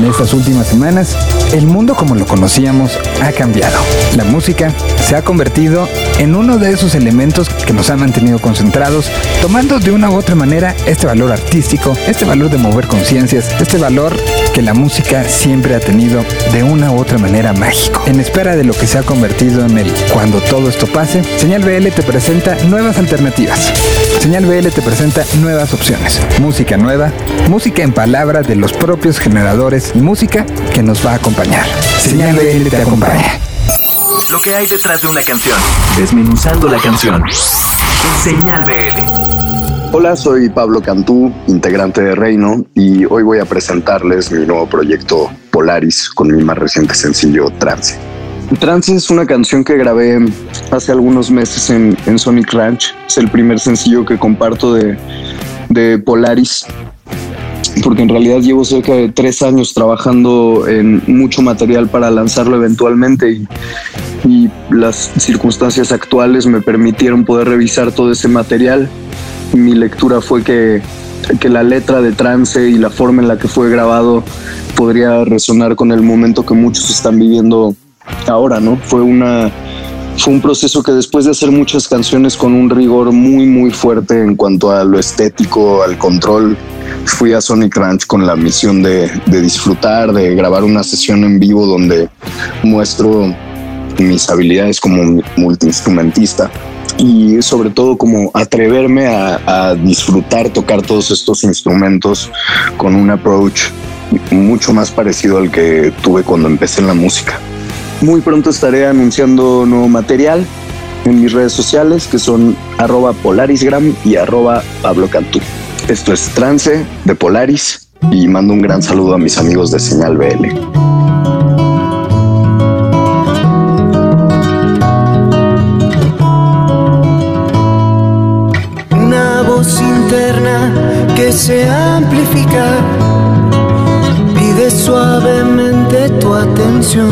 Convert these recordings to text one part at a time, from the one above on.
En estas últimas semanas, el mundo como lo conocíamos ha cambiado. La música se ha convertido en uno de esos elementos que nos han mantenido concentrados, tomando de una u otra manera este valor artístico, este valor de mover conciencias, este valor que la música siempre ha tenido de una u otra manera mágico. En espera de lo que se ha convertido en el cuando todo esto pase, Señal BL te presenta nuevas alternativas. Señal BL te presenta nuevas opciones. Música nueva, música en palabras de los propios generadores y música que nos va a acompañar. Señal BL te acompaña. Lo que hay detrás de una canción. Desmenuzando la canción. Señal BL. Hola, soy Pablo Cantú, integrante de Reino, y hoy voy a presentarles mi nuevo proyecto Polaris con mi más reciente sencillo Trance. Trance es una canción que grabé hace algunos meses en, en Sonic Ranch. Es el primer sencillo que comparto de, de Polaris porque en realidad llevo cerca de tres años trabajando en mucho material para lanzarlo eventualmente y, y, las circunstancias actuales me permitieron poder revisar todo ese material. Mi lectura fue que, que la letra de trance y la forma en la que fue grabado podría resonar con el momento que muchos están viviendo ahora, ¿no? Fue una fue un proceso que después de hacer muchas canciones con un rigor muy muy fuerte en cuanto a lo estético, al control, fui a Sonic Ranch con la misión de, de disfrutar, de grabar una sesión en vivo donde muestro mis habilidades como multiinstrumentista y sobre todo como atreverme a, disfrutar tocar todos estos instrumentos con un approach mucho más parecido al que tuve cuando empecé en la música. Muy pronto estaré anunciando nuevo material en mis redes sociales que son arroba polarisgram y arroba Pablo Cantú. Esto es Trance de Polaris y mando un gran saludo a mis amigos de Señal BL. Voz interna que se amplifica, pide suavemente tu atención.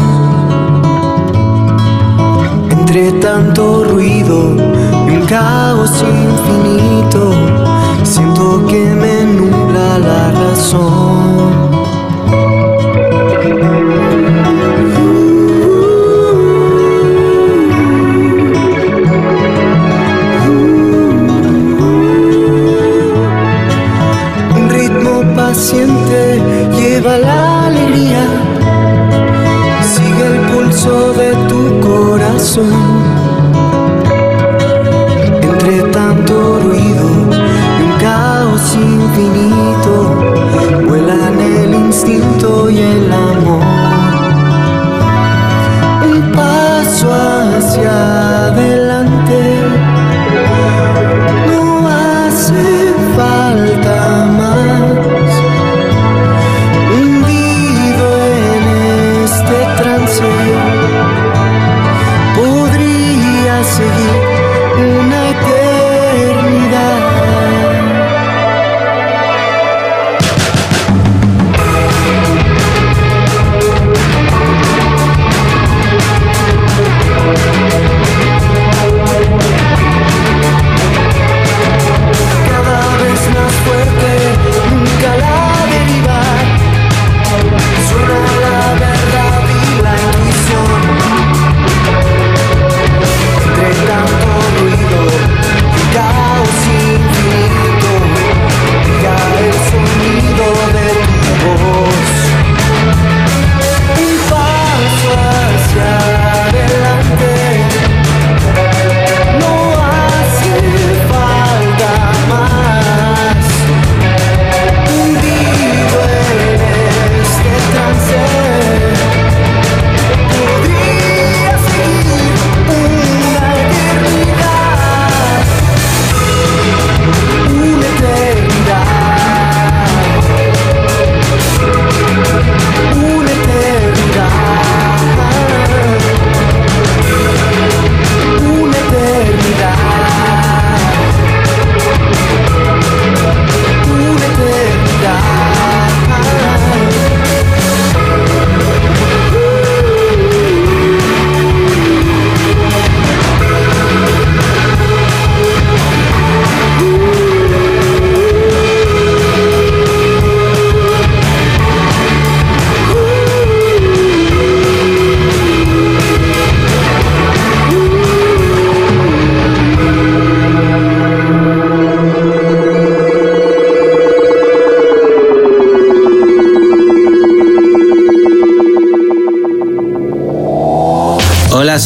Entre tanto ruido y un caos infinito siento que me nubla la razón. Paciente lleva la alegría, sigue el pulso de tu corazón.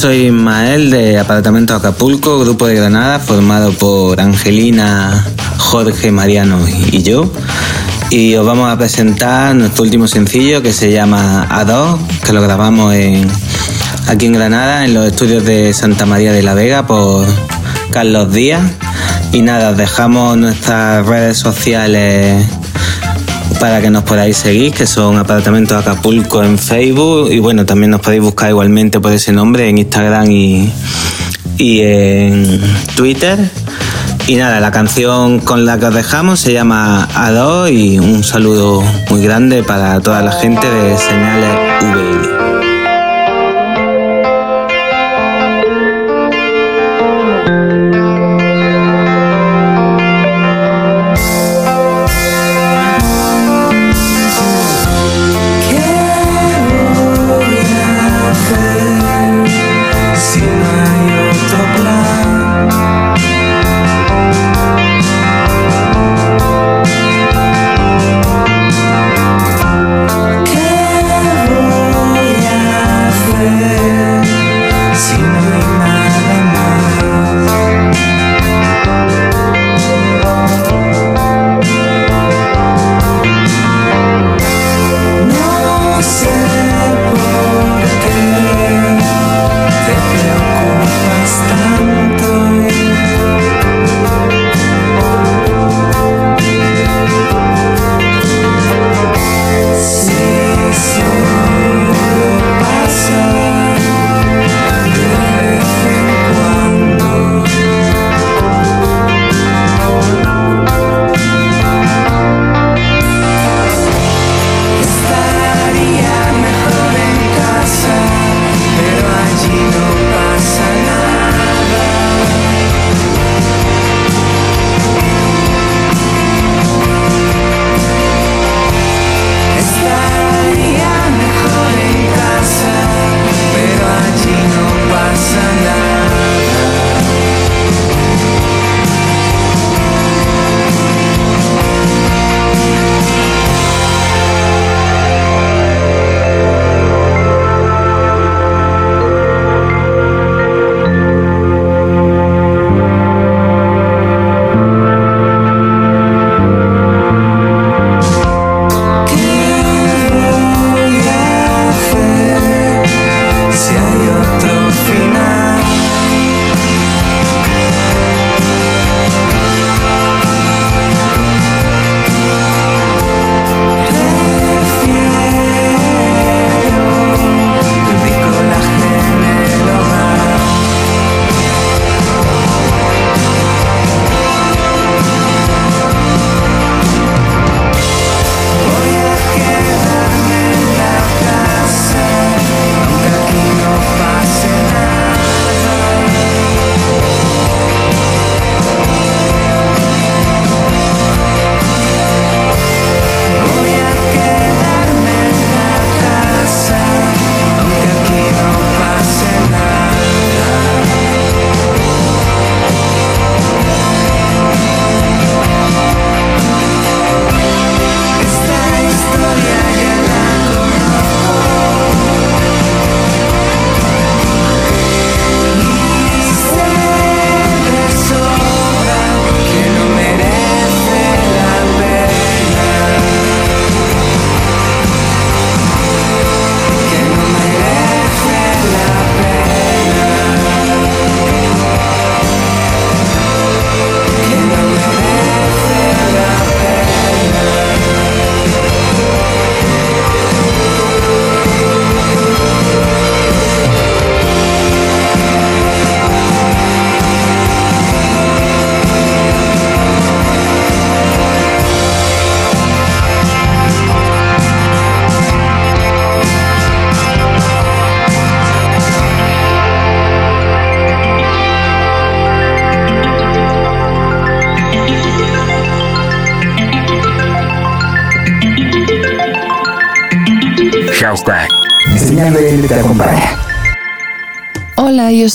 Soy Mael de Apartamento Acapulco, grupo de Granada formado por Angelina, Jorge, Mariano y yo. Y os vamos a presentar nuestro último sencillo que se llama A2, que lo grabamos aquí en Granada, en los estudios de Santa María de la Vega por Carlos Díaz. Y nada, os dejamos nuestras redes sociales para que nos podáis seguir, que son Apartamentos Acapulco en Facebook. Y bueno, también nos podéis buscar igualmente por ese nombre en Instagram y, en Twitter. Y nada, la canción con la que os dejamos se llama A2 y un saludo muy grande para toda la gente de Señales VL.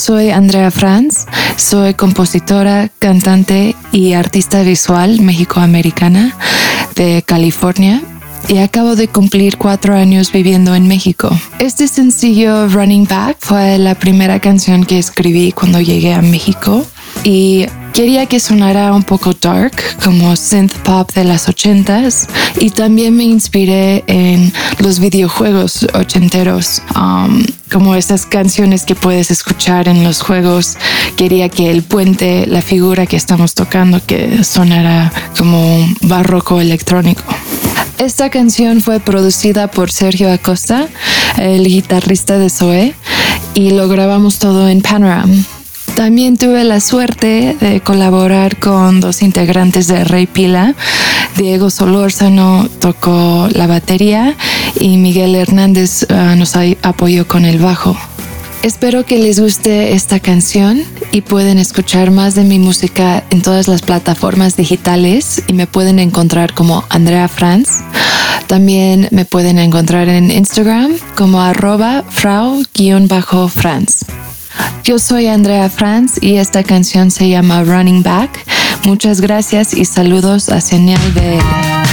Soy Andrea Franz, soy compositora, cantante y artista visual mexicoamericana de California y acabo de cumplir cuatro años viviendo en México. Este sencillo Running Back fue la primera canción que escribí cuando llegué a México y quería que sonara un poco dark, como synth pop de las ochentas, y también me inspiré en los videojuegos ochenteros, um, como esas canciones que puedes escuchar en los juegos. Quería que el puente, la figura que estamos tocando, que sonara como barroco electrónico. Esta canción fue producida por Sergio Acosta, el guitarrista de Zoe, y lo grabamos todo en Panorama. También tuve la suerte de colaborar con dos integrantes de Rey Pila. Diego Solórzano tocó la batería y Miguel Hernández uh, nos apoyó con el bajo. Espero que les guste esta canción y pueden escuchar más de mi música en todas las plataformas digitales y me pueden encontrar como Andrea Franz. También me pueden encontrar en Instagram como arroba frau-franz. Yo soy Andrea Franz y esta canción se llama Running Back. Muchas gracias y saludos a Señal BL.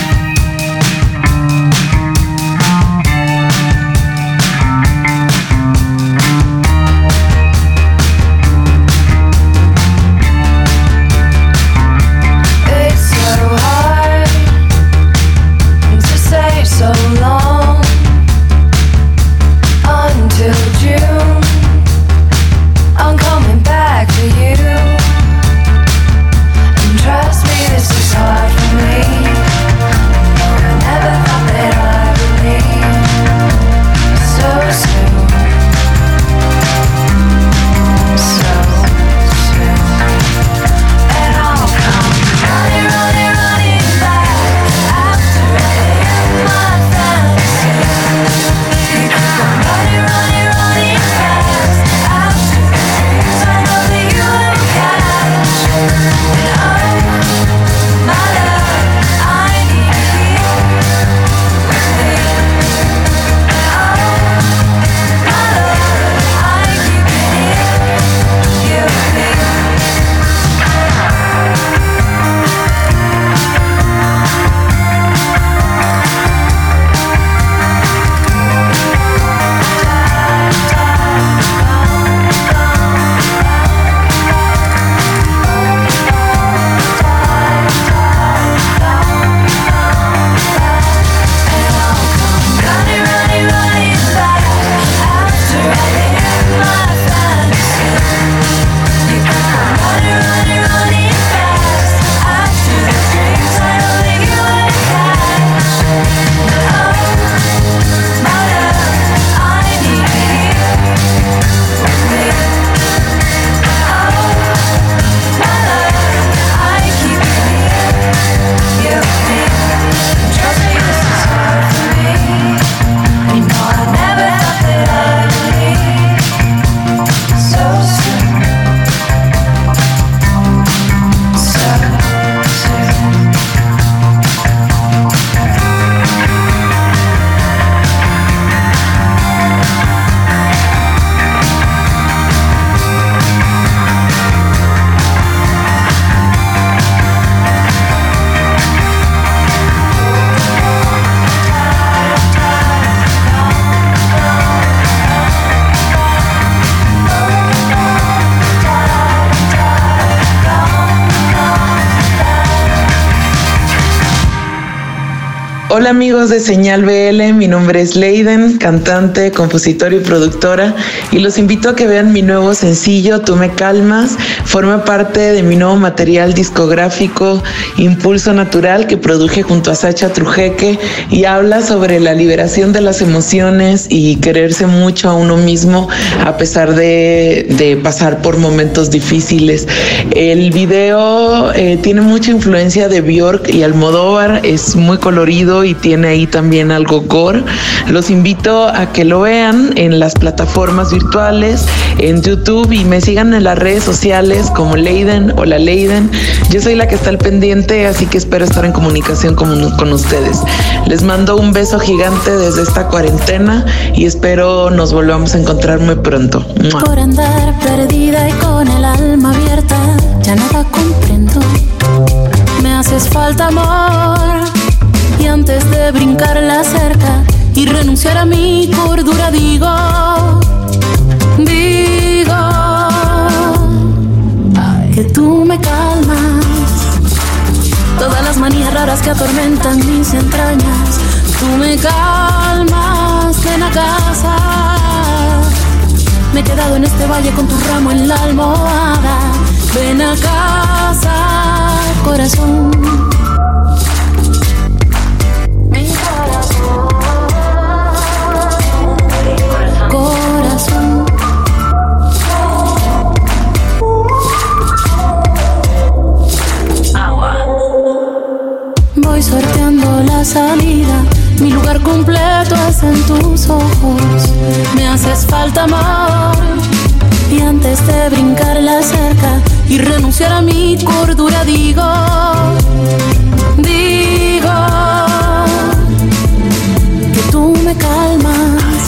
Hola amigos de Señal BL, mi nombre es Leiden, cantante, compositor y productora y los invito a que vean mi nuevo sencillo Tú me calmas, forma parte de mi nuevo material discográfico Impulso Natural que produje junto a Sacha Trujeque y habla sobre la liberación de las emociones y quererse mucho a uno mismo a pesar de, de pasar por momentos difíciles. El video eh, tiene mucha influencia de Bjork y Almodóvar, es muy colorido y tiene ahí también algo gore. Los invito a que lo vean en las plataformas virtuales, en YouTube y me sigan en las redes sociales como Leiden o la Leiden. Yo soy la que está al pendiente, así que espero estar en comunicación con, con ustedes. Les mando un beso gigante desde esta cuarentena y espero nos volvamos a encontrar muy pronto. Por andar perdida y con el alma abierta, ya nada comprendo. Me haces falta amor Antes de brincar la cerca y renunciar a mi cordura, digo, digo que tú me calmas. Todas las manías raras que atormentan mis entrañas, tú me calmas en la casa. Me he quedado en este valle con tu ramo en la almohada. Ven a casa, corazón. Salida. Mi lugar completo es en tus ojos. Me haces falta amor. Y antes de brincar la cerca y renunciar a mi cordura, digo, digo que tú me calmas.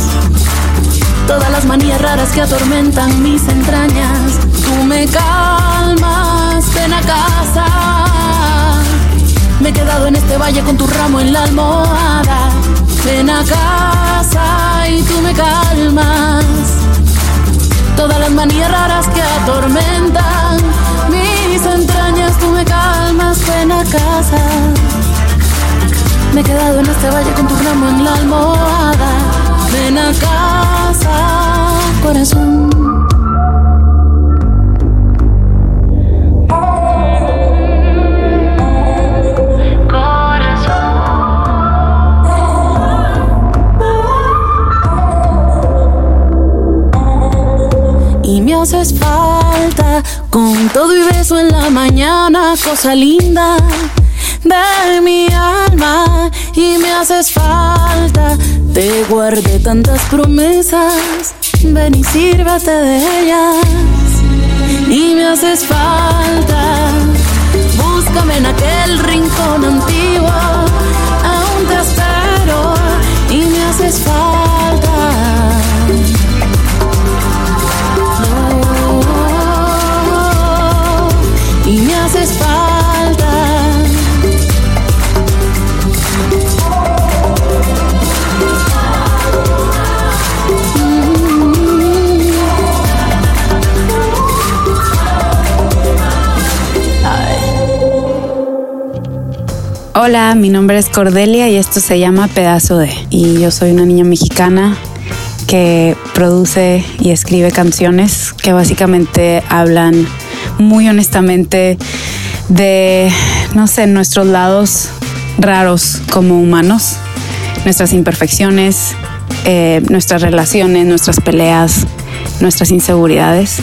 Todas las manías raras que atormentan mis entrañas, tú me calmas. Ven a casa. Me he quedado en este valle con tu ramo en la almohada. Ven a casa y tú me calmas. Todas las manías raras que atormentan mis entrañas, tú me calmas. Ven a casa. Me he quedado en este valle con tu ramo en la almohada. Ven a casa, corazón. Haces falta con todo y beso en la mañana, cosa linda de mi alma y me haces falta. Te guardé tantas promesas, ven y sírvate de ellas y me haces falta. Búscame en aquel rincón antiguo, aún te espero y me haces falta. Hola, mi nombre es Cordelia y esto se llama Pedazo de. Y yo soy una niña mexicana que produce y escribe canciones que básicamente hablan muy honestamente de, no sé, nuestros lados raros como humanos, nuestras imperfecciones, eh, nuestras relaciones, nuestras peleas, nuestras inseguridades.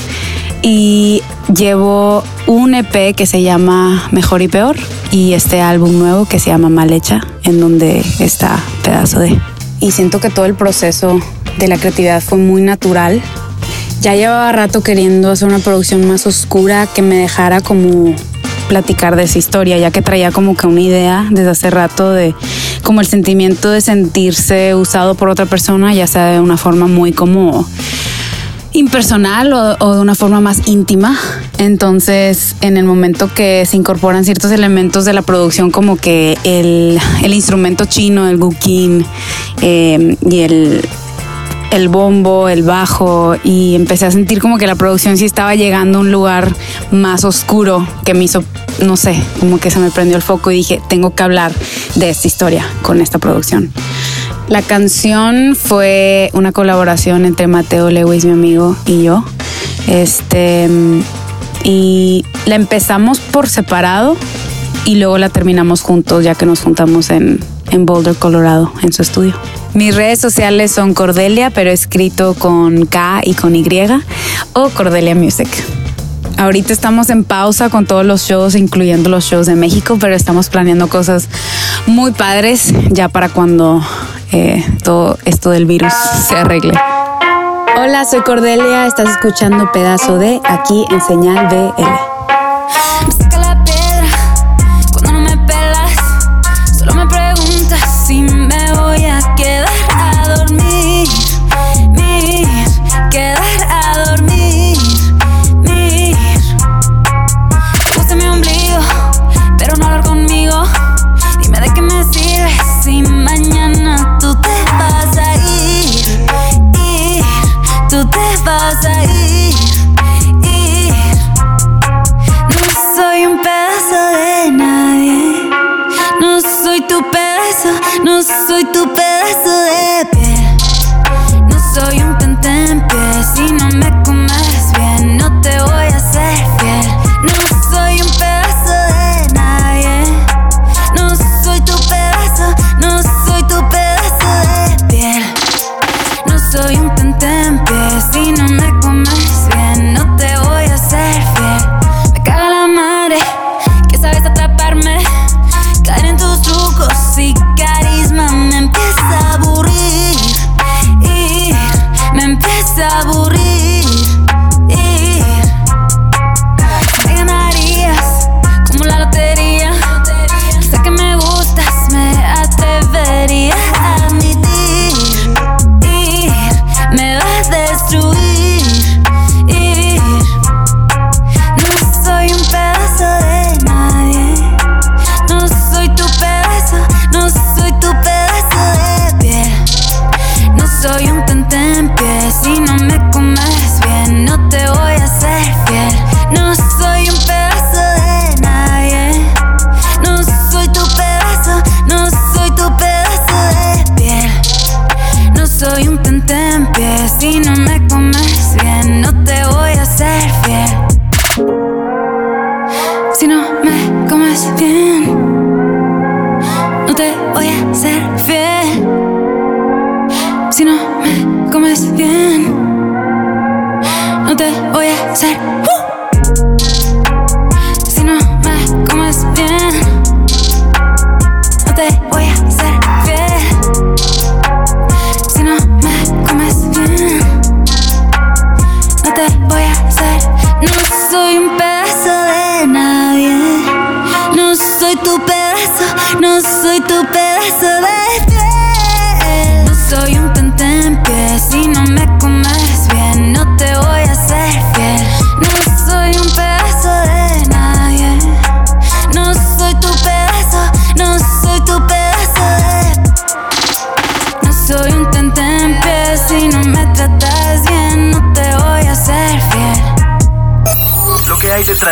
Y llevo un EP que se llama Mejor y Peor y este álbum nuevo que se llama Mal Hecha, en donde está pedazo de. Y siento que todo el proceso de la creatividad fue muy natural. Ya llevaba rato queriendo hacer una producción más oscura que me dejara como platicar de esa historia, ya que traía como que una idea desde hace rato de como el sentimiento de sentirse usado por otra persona, ya sea de una forma muy como impersonal o, de una forma más íntima. Entonces, en el momento que se incorporan ciertos elementos de la producción, como que el, el instrumento chino, el guqin eh, y el, el bombo, el bajo, y empecé a sentir como que la producción sí estaba llegando a un lugar más oscuro que me hizo, no sé, como que se me prendió el foco y dije, tengo que hablar de esta historia con esta producción. La canción fue una colaboración entre Mateo Lewis, mi amigo, y yo. Este, y la empezamos por separado y luego la terminamos juntos ya que nos juntamos en, en Boulder, Colorado, en su estudio. Mis redes sociales son Cordelia, pero escrito con K y con Y, o Cordelia Music. Ahorita estamos en pausa con todos los shows, incluyendo los shows de México, pero estamos planeando cosas muy padres ya para cuando todo esto del virus se arregle. Hola, soy Cordelia, estás escuchando Pedazo de aquí en Señal BL.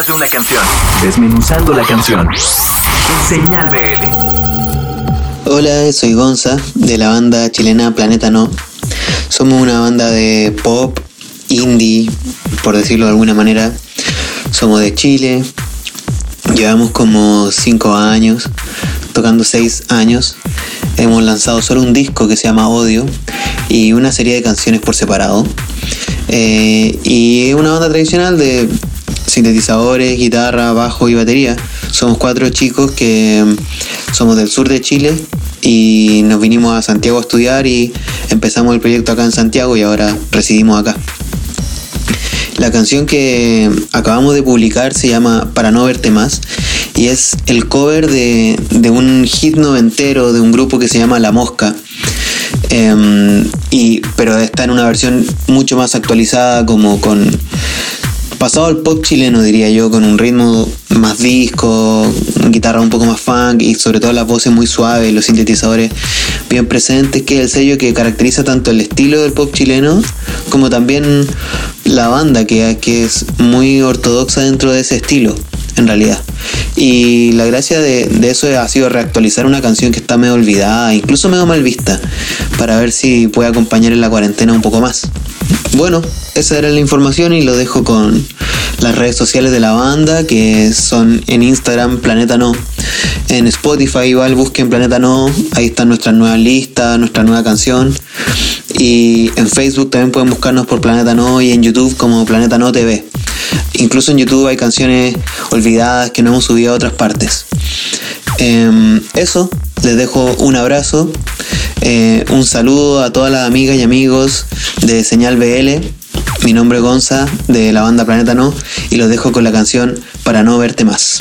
De una canción. Desmenuzando la canción. Señal BL. Hola, soy Gonza de la banda chilena Planeta No. Somos una banda de pop, indie, por decirlo de alguna manera. Somos de Chile. Llevamos como 5 años, tocando 6 años. Hemos lanzado solo un disco que se llama Odio y una serie de canciones por separado. Eh, y es una banda tradicional de sintetizadores, guitarra, bajo y batería. Somos cuatro chicos que mm, somos del sur de Chile y nos vinimos a Santiago a estudiar y empezamos el proyecto acá en Santiago y ahora residimos acá. La canción que acabamos de publicar se llama Para no verte más y es el cover de, de un hit noventero de un grupo que se llama La Mosca. Em, y, pero está en una versión mucho más actualizada, como con pasado al pop chileno, diría yo, con un ritmo más disco, guitarra un poco más funk y sobre todo las voces muy suaves, los sintetizadores bien presentes, que es el sello que caracteriza tanto el estilo del pop chileno como también la banda, que, que es muy ortodoxa dentro de ese estilo, en realidad. Y la gracia de, eso ha sido reactualizar una canción que está medio olvidada, incluso medio mal vista, para ver si puede acompañar en la cuarentena un poco más. Bueno, esa era la información y lo dejo con las redes sociales de la banda, que son en Instagram Planeta No. En Spotify igual busquen Planeta No, ahí están nuestras nuevas listas, nuestra nueva canción. Y en Facebook también pueden buscarnos por Planeta No y en YouTube como Planeta No TV. Incluso en YouTube hay canciones olvidadas que no hemos subido a otras partes. Em, eso, les dejo un abrazo, eh, un saludo a todas las amigas y amigos de Señal BL. Mi nombre es Gonza de la banda Planeta No y los dejo con la canción Para no verte más.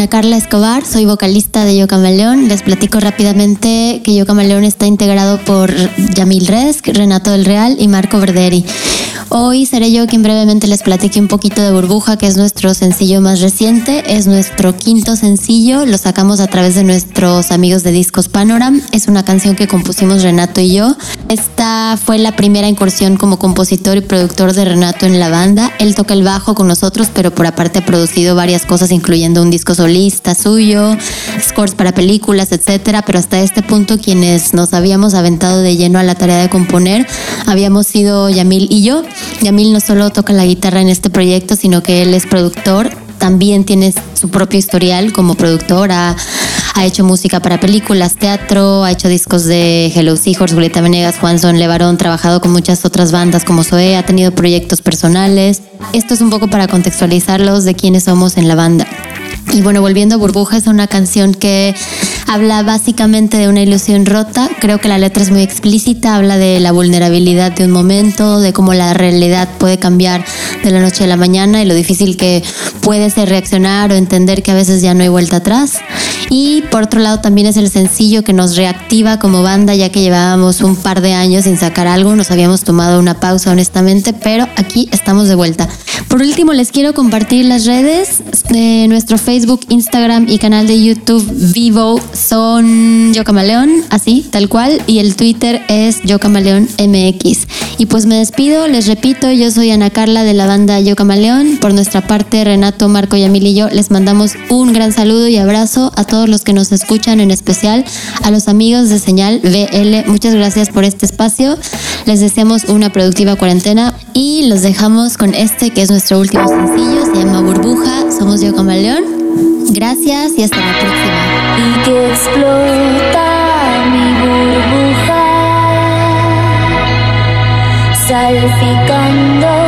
Ana Carla Escobar, soy vocalista de Yo Camaleón. Les platico rápidamente que Yo Camaleón está integrado por Yamil Resk, Renato del Real y Marco Verderi. Hoy seré yo quien brevemente les platique un poquito de Burbuja, que es nuestro sencillo más reciente. Es nuestro quinto sencillo, lo sacamos a través de nuestros amigos de Discos Panoram. Es una canción que compusimos Renato y yo. Esta fue la primera incursión como compositor y productor de Renato en la banda. Él toca el bajo con nosotros, pero por aparte ha producido varias cosas, incluyendo un disco solista suyo, scores para películas, etcétera. Pero hasta este punto, quienes nos habíamos aventado de lleno a la tarea de componer, habíamos sido Yamil y yo. Yamil no solo toca la guitarra en este proyecto, sino que él es productor. También tiene su propio historial como productor. Ha, ha hecho música para películas, teatro, ha hecho discos de Hello Seahorse, Julieta Venegas, Juanson Levarón, trabajado con muchas otras bandas como Zoe, ha tenido proyectos personales. Esto es un poco para contextualizarlos de quiénes somos en la banda. Y bueno, volviendo a Burbuja, es una canción que habla básicamente de una ilusión rota. Creo que la letra es muy explícita, habla de la vulnerabilidad de un momento, de cómo la realidad puede cambiar de la noche a la mañana y lo difícil que puede ser reaccionar o entender que a veces ya no hay vuelta atrás. Y por otro lado también es el sencillo que nos reactiva como banda, ya que llevábamos un par de años sin sacar algo, nos habíamos tomado una pausa honestamente, pero aquí estamos de vuelta. Por último, les quiero compartir las redes de nuestro Facebook, Instagram y canal de YouTube Vivo son Yo Camaleón, así, tal cual, y el Twitter es Yo Camaleón MX. Y pues me despido, les repito, yo soy Ana Carla de la banda Yo Camaleón. Por nuestra parte, Renato, Marco, Yamil y yo les mandamos un gran saludo y abrazo a todos los que nos escuchan, en especial a los amigos de Señal BL. Muchas gracias por este espacio. Les deseamos una productiva cuarentena y los dejamos con este que es nuestro último sencillo, se llama Burbuja, somos Yo Camaleón. Gracias y hasta la próxima. y que explota mi burbuja, salpicando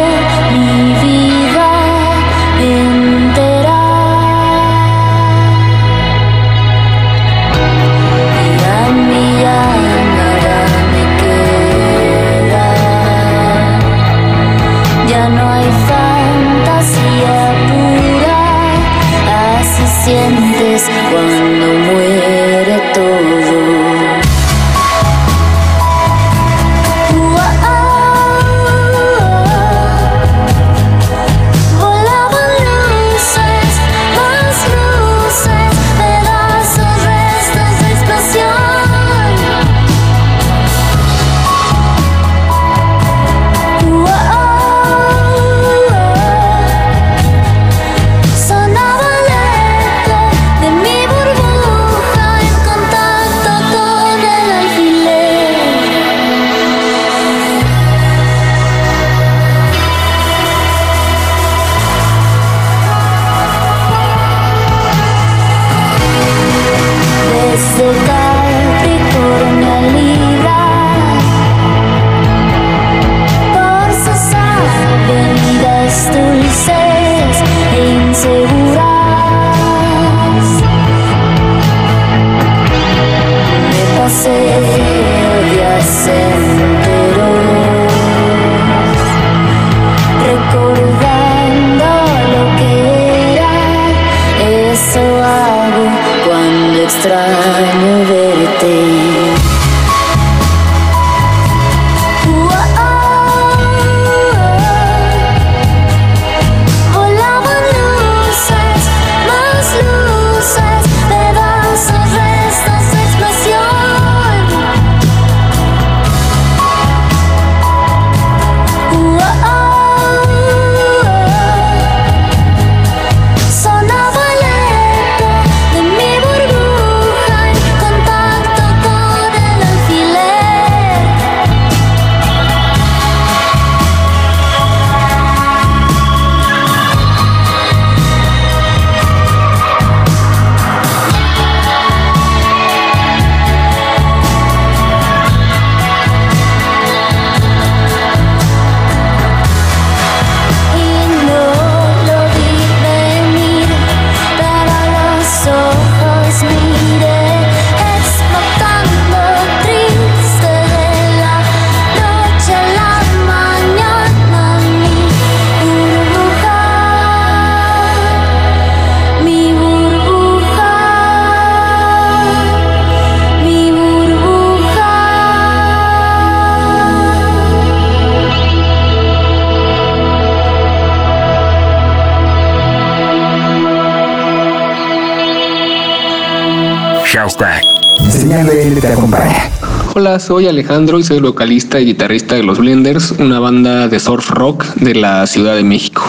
Hashtag. Señal BL te acompaña. Hola, soy Alejandro y soy vocalista y guitarrista de Los Blenders, una banda de surf rock de la Ciudad de México.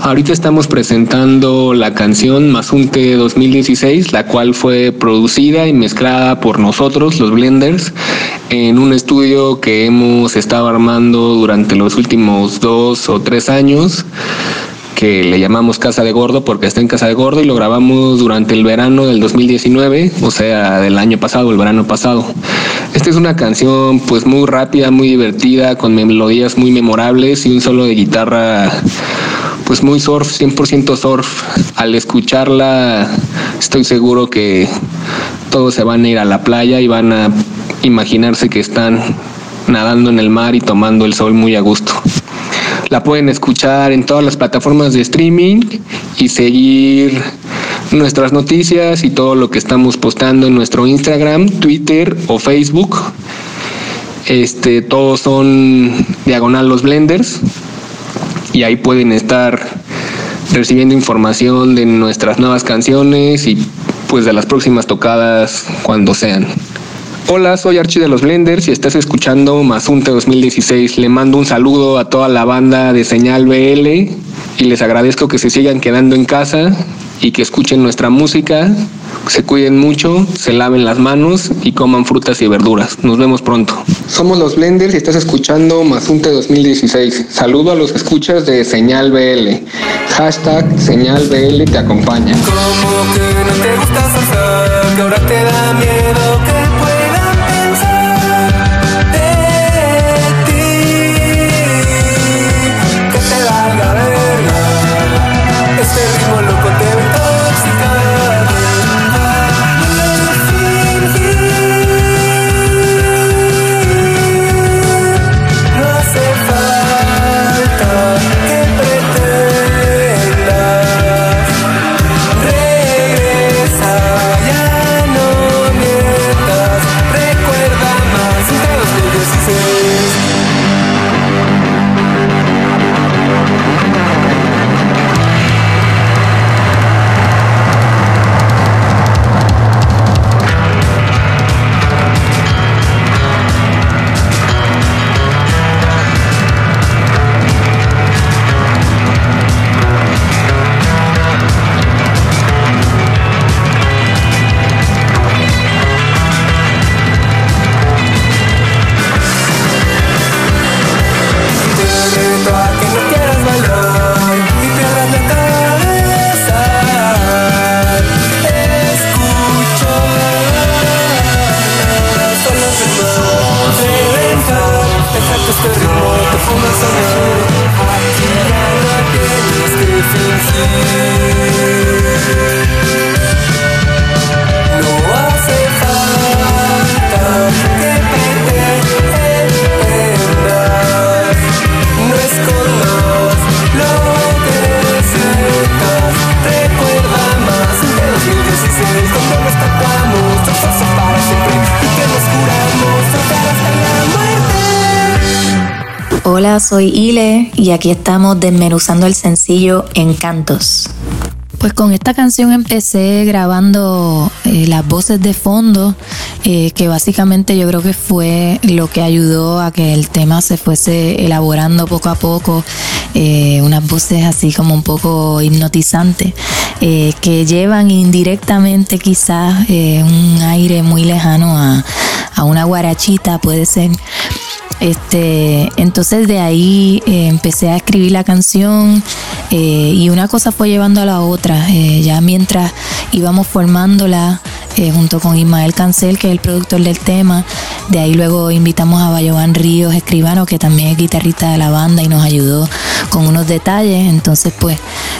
Ahorita estamos presentando la canción Mazunte 2016, la cual fue producida y mezclada por nosotros, los Blenders, en un estudio que hemos estado armando durante los últimos dos o tres años que le llamamos Casa de Gordo porque está en Casa de Gordo y lo grabamos durante el verano del 2019, o sea, del año pasado, el verano pasado. Esta es una canción pues muy rápida, muy divertida, con melodías muy memorables y un solo de guitarra pues muy surf, 100% surf. Al escucharla estoy seguro que todos se van a ir a la playa y van a imaginarse que están nadando en el mar y tomando el sol muy a gusto. La pueden escuchar en todas las plataformas de streaming y seguir nuestras noticias y todo lo que estamos postando en nuestro Instagram, Twitter o Facebook. Este, todos son diagonal los blenders y ahí pueden estar recibiendo información de nuestras nuevas canciones y pues de las próximas tocadas cuando sean. Hola, soy Archie de los Blenders y estás escuchando Mazunte 2016. Le mando un saludo a toda la banda de Señal BL y les agradezco que se sigan quedando en casa y que escuchen nuestra música, se cuiden mucho, se laven las manos y coman frutas y verduras. Nos vemos pronto. Somos los Blenders y estás escuchando Mazunte 2016. Saludo a los escuchas de Señal BL. Hashtag Señal BL te acompaña. Como que no te gusta salsa, que ahora te da Hola, soy Ile y aquí estamos desmenuzando el sencillo Encantos. Pues con esta canción empecé grabando eh, las voces de fondo, eh, que básicamente yo creo que fue lo que ayudó a que el tema se fuese elaborando poco a poco, eh, unas voces así como un poco hipnotizantes, que llevan indirectamente quizás un aire muy lejano a una guarachita, puede ser. Este, entonces de ahí eh, empecé a escribir la canción eh, y una cosa fue llevando a la otra. Eh, ya mientras íbamos formándola junto con Ismael Cancel, que es el productor del tema, de ahí luego invitamos a Bayoban Ríos Escribano, que también es guitarrista de la banda y nos ayudó con unos detalles. Entonces pues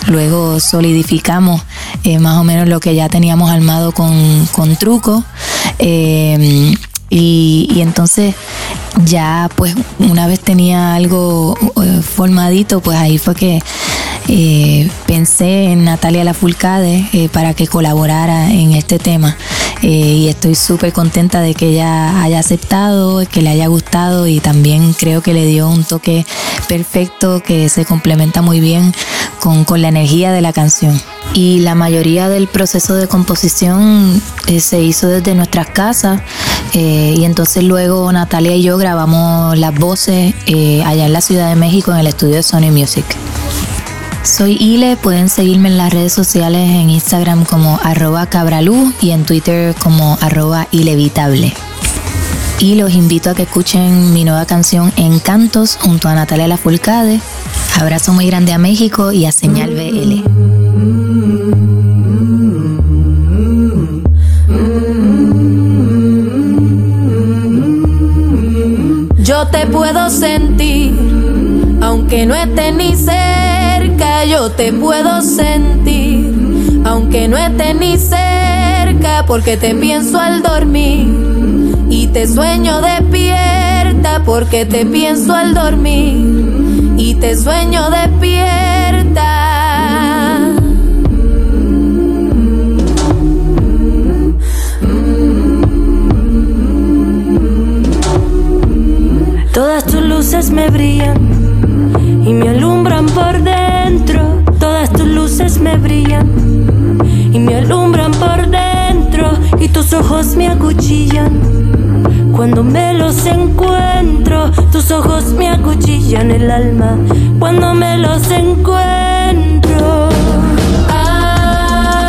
luego solidificamos más o menos lo que ya teníamos armado con, con truco. Y, y entonces ya pues una vez tenía algo eh, formadito, pues ahí fue que eh, pensé en Natalia Lafourcade eh, para que colaborara en este tema. Eh, y estoy súper contenta de que ella haya aceptado, que le haya gustado y también creo que le dio un toque perfecto que se complementa muy bien con, con la energía de la canción. Y la mayoría del proceso de composición eh, se hizo desde nuestras casas eh, y entonces luego Natalia y yo grabamos las voces eh, allá en la Ciudad de México en el estudio de Sony Music. Soy Ile, pueden seguirme en las redes sociales en Instagram como arroba cabralú y en Twitter como arroba ilevitable. Y los invito a que escuchen mi nueva canción Encantos junto a Natalia Lafourcade. Abrazo muy grande a México y a Señal BL. Puedo sentir, aunque no esté ni cerca, yo te puedo sentir, aunque no esté ni cerca, porque te pienso al dormir. Y te sueño despierta, porque te pienso al dormir. Y te sueño despierta. Luces me brillan y me alumbran por dentro. Todas tus luces me brillan y me alumbran por dentro. Y tus ojos me acuchillan cuando me los encuentro. Tus ojos me acuchillan el alma cuando me los encuentro. Ay,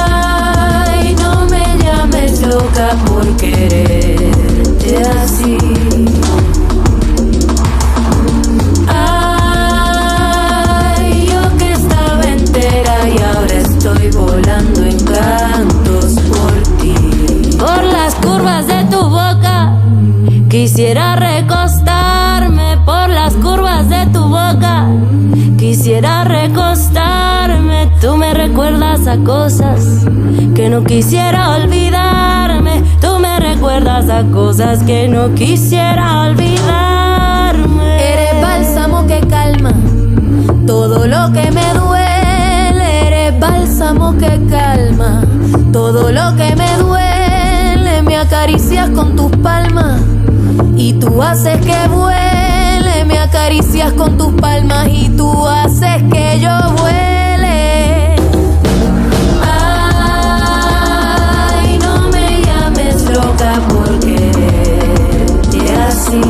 no me llames loca por quererte así. Volando en cantos por ti. Por las curvas de tu boca, quisiera recostarme. Por las curvas de tu boca, quisiera recostarme. Tú me recuerdas a cosas que no quisiera olvidarme. Tú me recuerdas a cosas que no quisiera olvidarme. Eres bálsamo que calma todo lo que me duele. Bálsamo que calma todo lo que me duele. Me acaricias con tus palmas y tú haces que vuele. Me acaricias con tus palmas y tú haces que yo vuele. Ay, no me llames loca por quererte así.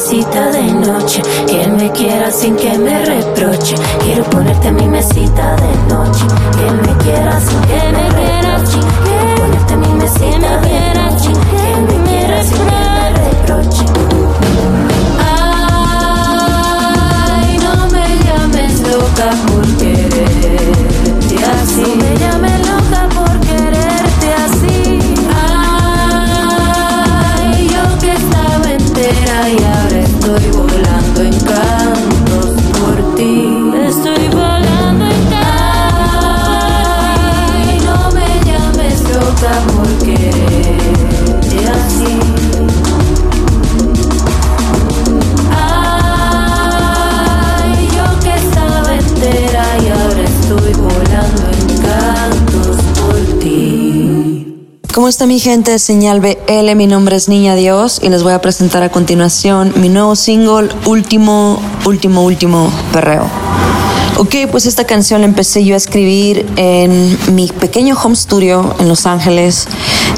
Mesita de noche, que me quieras sin que me reproche. Quiero ponerte mi mesita de noche, que me quieras sin que me reproche. Está mi gente Señal BL? Mi nombre es Niña Dios y les voy a presentar a continuación mi nuevo single, Último, Último, Último Perreo. Ok, pues esta canción la empecé yo a escribir en mi pequeño home studio en Los Ángeles.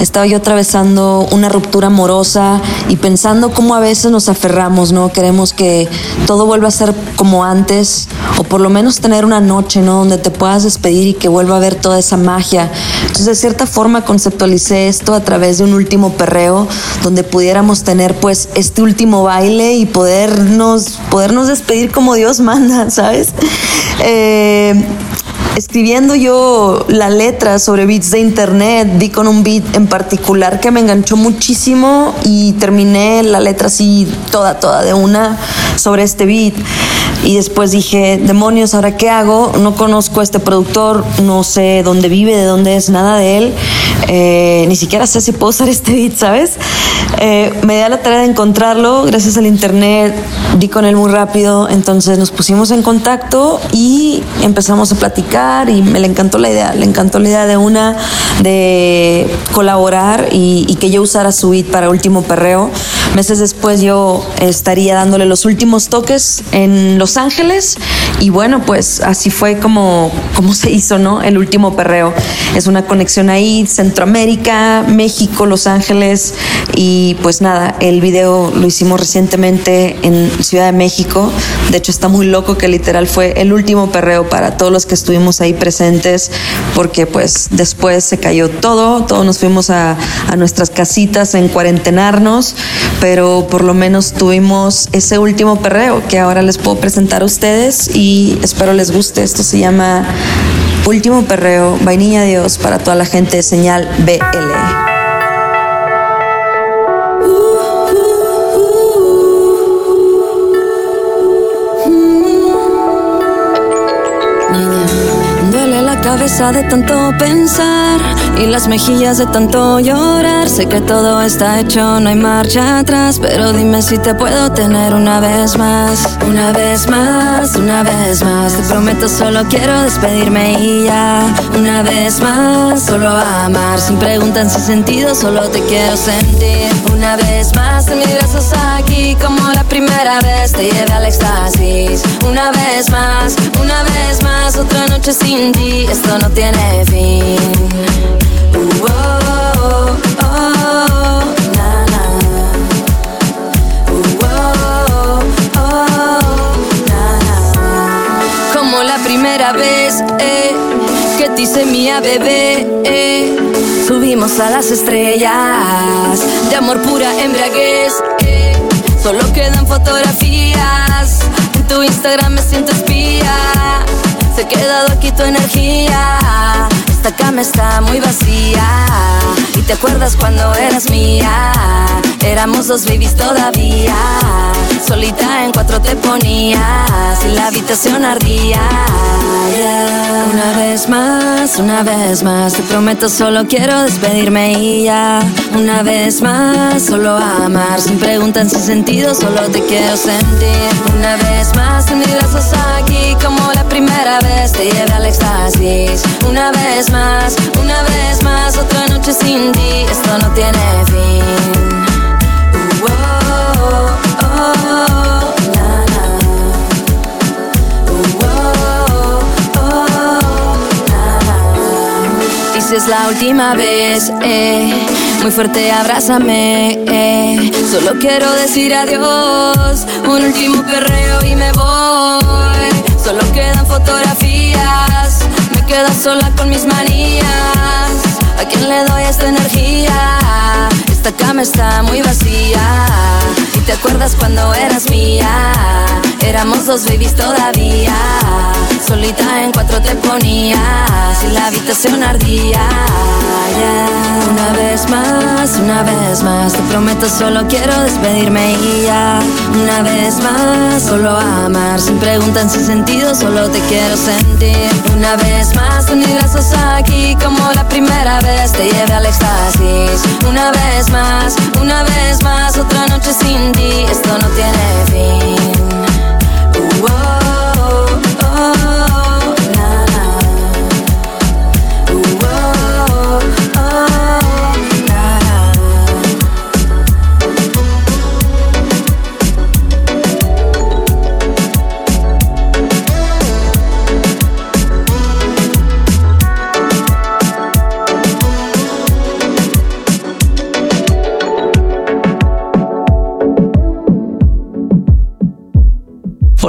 Estaba yo atravesando una ruptura amorosa y pensando cómo a veces nos aferramos, ¿no? Queremos que todo vuelva a ser como antes o por lo menos tener una noche, ¿no? Donde te puedas despedir y que vuelva a ver toda esa magia. Entonces, de cierta forma conceptualicé esto a través de un último perreo donde pudiéramos tener pues este último baile y podernos, podernos despedir como Dios manda, ¿sabes? Eh, escribiendo yo la letra sobre beats de internet, di con un beat en particular que me enganchó muchísimo y terminé la letra así toda, toda de una sobre este beat. Y después dije, demonios, ¿ahora qué hago? No conozco a este productor, no sé dónde vive, de dónde es, nada de él. Eh, ni siquiera sé si puedo usar este beat, ¿sabes? Eh, me di a la tarea de encontrarlo. Gracias al internet, di con él muy rápido, entonces nos pusimos en contacto y empezamos a platicar y me le encantó la idea, le encantó la idea de una de colaborar y, y que yo usara su beat para Último Perreo. Meses después yo estaría dándole los últimos toques en Los Ángeles y bueno, pues así fue como, como se hizo, ¿no? El Último Perreo. Es una conexión ahí, Centroamérica, México, Los Ángeles y pues nada, el video lo hicimos recientemente en Ciudad de México. De hecho está muy loco que literal fue el último perreo para todos los que estuvimos ahí presentes porque pues después se cayó todo, todos nos fuimos a, a nuestras casitas en cuarentenarnos, pero por lo menos tuvimos ese último perreo que ahora les puedo presentar a ustedes y espero les guste. Esto se llama Último Perreo, Vainilla Dios para toda la gente de señal BL. Cabeza de tanto pensar y las mejillas de tanto llorar. Sé que todo está hecho, no hay marcha atrás, pero dime si te puedo tener una vez más, una vez más, una vez más. Te prometo solo quiero despedirme y ya, una vez más, solo amar sin preguntas sin sentido, solo te quiero sentir. Una vez más, en mis brazos aquí como la primera vez te llevé al éxtasis. Una vez más, una vez más, otra noche sin ti, esto no tiene fin. Bebé. eh. Subimos a las estrellas de amor pura embriaguez. eh. Solo quedan fotografías. En tu Instagram me siento espía. Se ha quedado aquí tu energía. Esta cama está muy vacía. Te acuerdas cuando eras mía. Éramos dos babies todavía. Solita en cuatro te ponías. Y la habitación ardía. Una vez más, una vez más. Te prometo, solo quiero despedirme y ya. Una vez más, solo amar. Sin preguntas, sin sentido, solo te quiero sentir. Una vez más, en mis brazos aquí como la primera vez. Te llevé al éxtasis. Una vez más, una vez más. Otra noche sin ti, esto no tiene fin. Uh, oh, oh, oh, na. Y si es la última vez, eh, muy fuerte abrázame, eh. Solo quiero decir adiós, un último perreo y me voy. Solo quedan fotografías, me quedo sola con mis manías. ¿A quién le doy esta energía? Esta cama está muy vacía. ¿Y te acuerdas cuando eras mía? Éramos dos babies todavía. Solita en cuatro te ponías y la habitación ardía. Yeah. Una vez más, una vez más, te prometo solo quiero despedirme y ya. Una vez más, solo amar sin preguntas, sin sentido, solo te quiero sentir. Una vez más, mis brazos aquí como la primera vez te llevé al éxtasis. Una vez más, una vez más, otra noche sin ti, esto no tiene fin. Uh, oh, oh,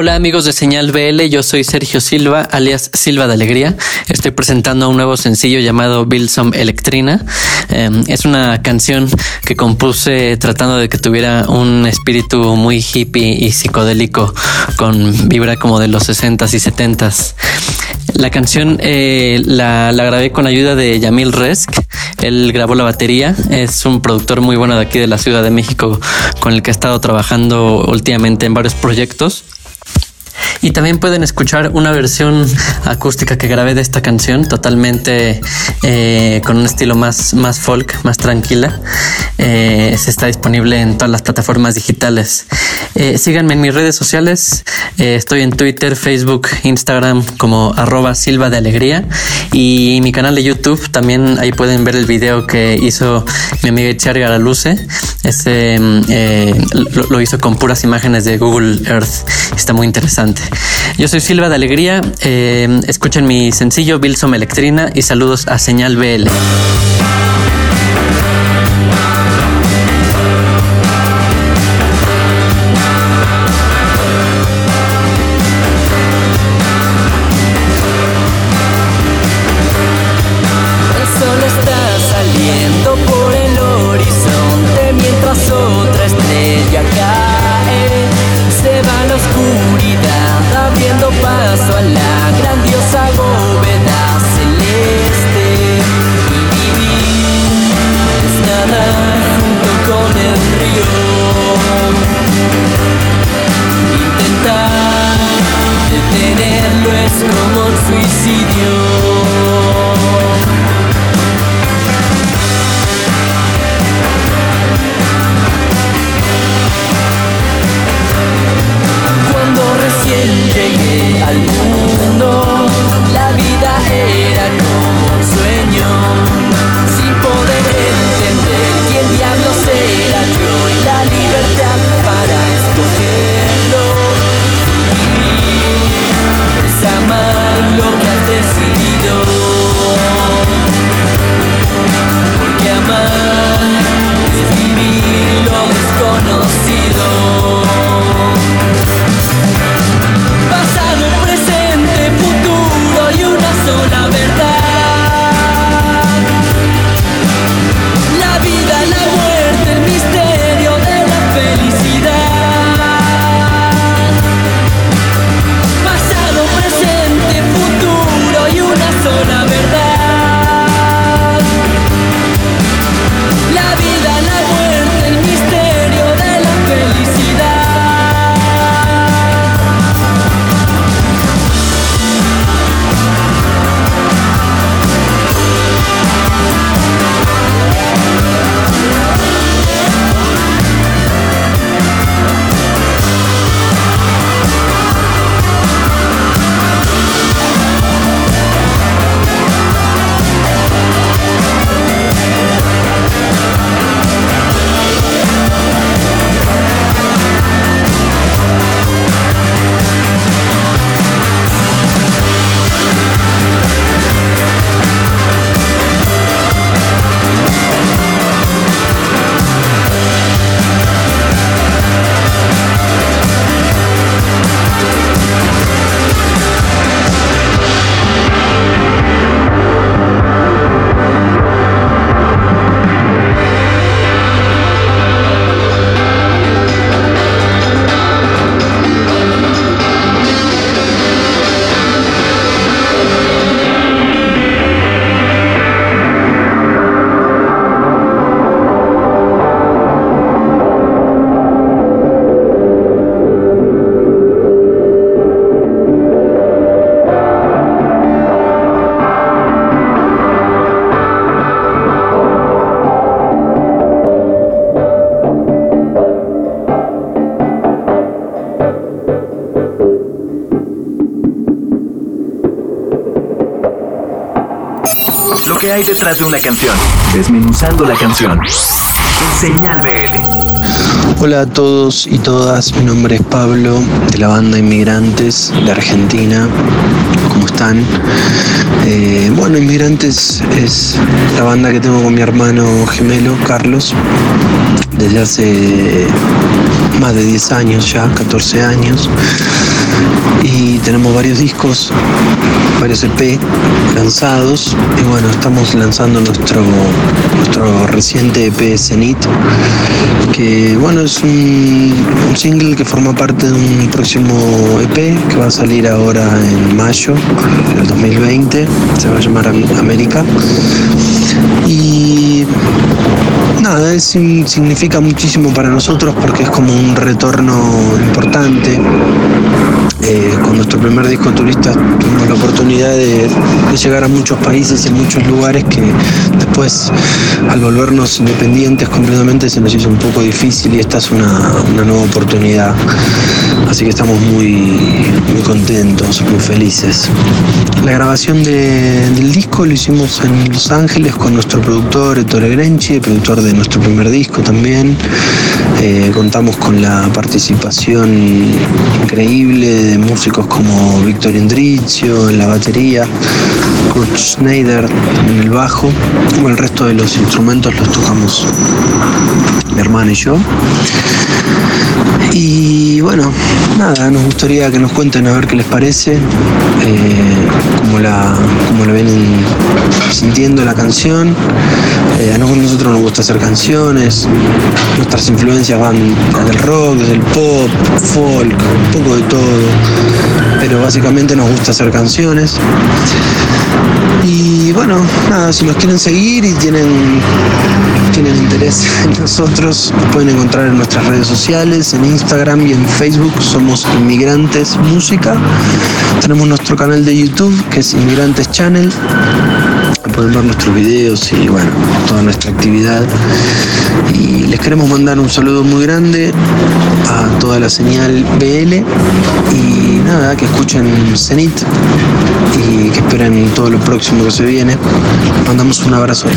Hola amigos de Señal BL, yo soy Sergio Silva, alias Silva de Alegría. Estoy presentando un nuevo sencillo llamado Bilsom Electrina. Eh, es una canción que compuse tratando de que tuviera un espíritu muy hippie y psicodélico con vibra como de los 60s y 70s. La canción eh, la, la, grabé con ayuda de Yamil Resk. Él grabó la batería. Es un productor muy bueno de aquí de la Ciudad de México con el que he estado trabajando últimamente en varios proyectos. Y también pueden escuchar una versión acústica que grabé de esta canción, totalmente eh, con un estilo más, más folk, más tranquila. Eh, se está disponible en todas las plataformas digitales. Eh, síganme en mis redes sociales. Eh, estoy en Twitter, Facebook, Instagram como arroba Silva. Y mi canal de YouTube también ahí pueden ver el video que hizo mi amiga Char Garaluce. Ese lo, lo hizo con puras imágenes de Google Earth. Está muy interesante. Yo soy Silva de Alegría. Eh, escuchen mi sencillo Bilsom Electrina y saludos a Señal BL. Hay detrás de una canción. Desmenuzando la canción. Señal BL. Hola a todos y todas, mi nombre es Pablo de la banda Inmigrantes de Argentina. ¿Cómo están? Eh, bueno, Inmigrantes es la banda que tengo con mi hermano gemelo, Carlos, desde hace más de 10 años ya, 14 años. Tenemos varios discos, varios EP lanzados y bueno, estamos lanzando nuestro, nuestro reciente EP Zenith, que bueno, es un, single que forma parte de un próximo EP que va a salir ahora en mayo del 2020, se va a llamar Am- América. Y nada, significa muchísimo para nosotros porque es como un retorno importante. Eh, con nuestro primer disco turista tuvimos la oportunidad de, llegar a muchos países y muchos lugares que después al volvernos independientes completamente se nos hizo un poco difícil y esta es una nueva oportunidad. Así que estamos muy, muy contentos, muy felices. La grabación de- del disco lo hicimos en Los Ángeles con nuestro productor Ettore Grenchi, productor de nuestro primer disco también. Eh, contamos con la participación increíble de músicos como Víctor Indrizio en la batería, Kurt Schneider en el bajo. Como el resto de los instrumentos los tocamos mi hermana y yo. Y bueno, nada, nos gustaría que nos cuenten a ver qué les parece, eh, cómo, la, cómo vienen sintiendo la canción. Eh, a nosotros nos gusta hacer canciones, nuestras influencias van del rock, del pop, folk, un poco de todo, pero básicamente nos gusta hacer canciones. Y bueno, nada, si nos quieren seguir y tienen, tienen interés en nosotros, nos pueden encontrar en nuestras redes sociales, en Instagram y en Facebook, somos Inmigrantes Música. Tenemos nuestro canal de YouTube, que es Inmigrantes Channel. Pueden ver nuestros videos y bueno, toda nuestra actividad. Y les queremos mandar un saludo muy grande a toda la señal BL y nada, que escuchen Zenit y que esperen todo lo próximo que se viene. Mandamos un abrazo.